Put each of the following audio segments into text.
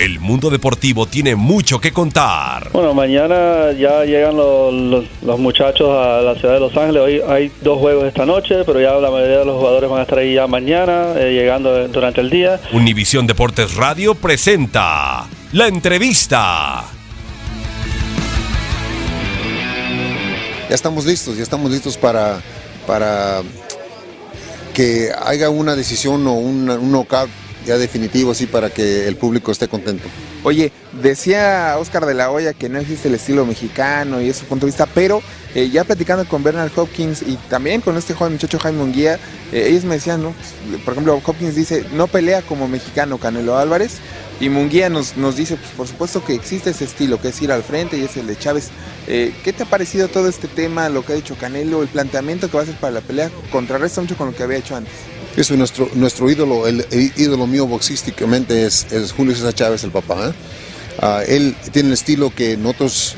El mundo deportivo tiene mucho que contar. Bueno, mañana ya llegan los, los- los muchachos a la ciudad de Los Ángeles. Hoy hay dos juegos esta noche, pero ya la mayoría de los jugadores van a estar ahí ya mañana, eh, llegando durante el día. Univisión Deportes Radio presenta la entrevista. ya estamos listos, ya estamos listos para, para que haya una decisión o un, un knockout ya definitivo, así para que el público esté contento. Oye, decía Oscar de la Hoya que no existe el estilo mexicano y ese punto de vista, pero eh, ya platicando con Bernard Hopkins y también con este joven muchacho Jaime Munguía, eh, ellos me decían, ¿no? Pues, Por ejemplo, Hopkins dice, no pelea como mexicano Canelo Álvarez, y Munguía nos, nos dice, pues por supuesto que existe ese estilo, que es ir al frente y es el de Chávez. Eh, ¿Qué te ha parecido todo este tema, lo que ha dicho Canelo, el planteamiento que va a hacer para la pelea? Contrarresta mucho con lo que había hecho antes. Eso es nuestro, nuestro ídolo, el, ídolo mío boxísticamente es, es Julio César Chávez, el papá. ¿eh? Ah, él tiene el estilo que nosotros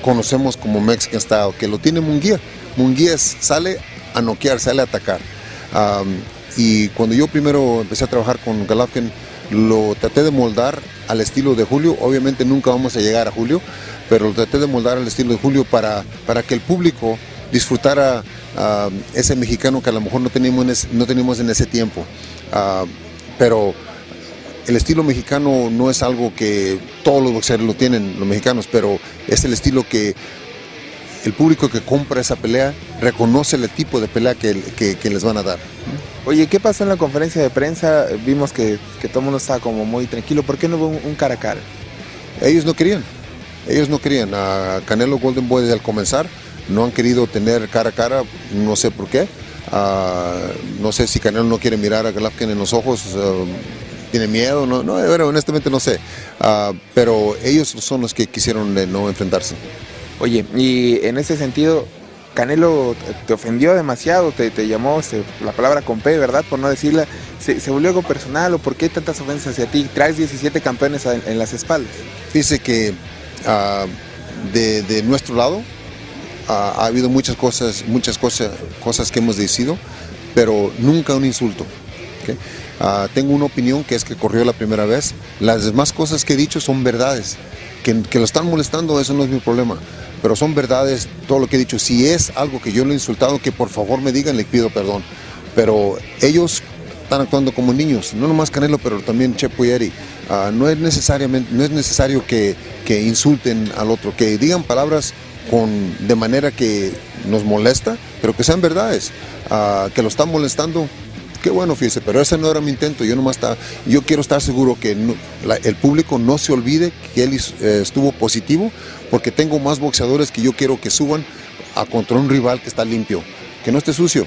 conocemos como Mexican Style, que lo tiene Munguía. Munguía sale a noquear, sale a atacar. Y cuando yo primero empecé a trabajar con Golovkin, lo traté de moldar al estilo de Julio. Obviamente nunca vamos a llegar a Julio, pero lo traté de moldar al estilo de Julio para, para que el público disfrutara ah, ese mexicano que a lo mejor no ese, no teníamos en ese tiempo. Ah, pero el estilo mexicano no es algo que todos los boxeadores lo tienen, los mexicanos, pero es el estilo que el público que compra esa pelea reconoce el tipo de pelea que, que- que les van a dar. Oye, ¿qué pasó en la conferencia de prensa? Vimos que, que todo el mundo estaba como muy tranquilo. ¿Por qué no hubo un, un cara a cara? Ellos no querían, ellos no querían. A Canelo Golden Boy desde el comenzar no han querido tener cara a cara, no sé por qué. Ah, no sé si Canelo no quiere mirar a Golovkin en los ojos, ah, tiene miedo, no, no, bueno, honestamente no sé. Ah, pero ellos son los que quisieron eh, no enfrentarse. Oye, y en ese sentido, Canelo te ofendió demasiado, te, te llamó este, la palabra con P, ¿verdad? Por no decirla. ¿Se, se volvió algo personal o por qué tantas ofensas hacia ti? Traes 17 campeones en, en las espaldas. Dice que de, de nuestro lado ah, ha habido muchas cosas, muchas cosas, cosas que hemos decidido, pero nunca un insulto. ¿ok? Ah, tengo una opinión que es que corrió la primera vez. Las demás cosas que he dicho son verdades. Que, que lo están molestando, eso no es mi problema. Pero son verdades, todo lo que he dicho. Si es algo que yo le he insultado, que por favor me digan, le pido perdón. Pero ellos están actuando como niños, no nomás Canelo, pero también Chepo y Eri. Ah, no es necesariamente, no es necesario que, que insulten al otro, que digan palabras de manera que nos molesta, pero que sean verdades. Ah, que lo están molestando, qué bueno, fíjese, pero ese no era mi intento. Yo nomás está, yo quiero estar seguro que el público no se olvide que él eh, estuvo positivo, porque tengo más boxeadores que yo quiero que suban a contra un rival que está limpio, que no esté sucio.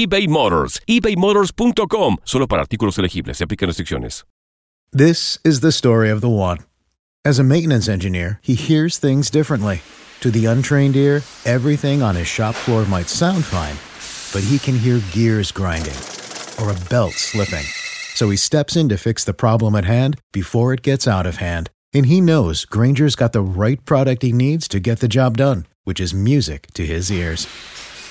Motors. ebaymotors.com. Solo para artículos elegibles. Se aplican restricciones. This is the story of the one. As a maintenance engineer, he hears things differently. To the untrained ear, everything on his shop floor might sound fine, but he can hear gears grinding or a belt slipping. So he steps in to fix the problem at hand before it gets out of hand. And he knows Granger's got the right product he needs to get the job done, which is music to his ears.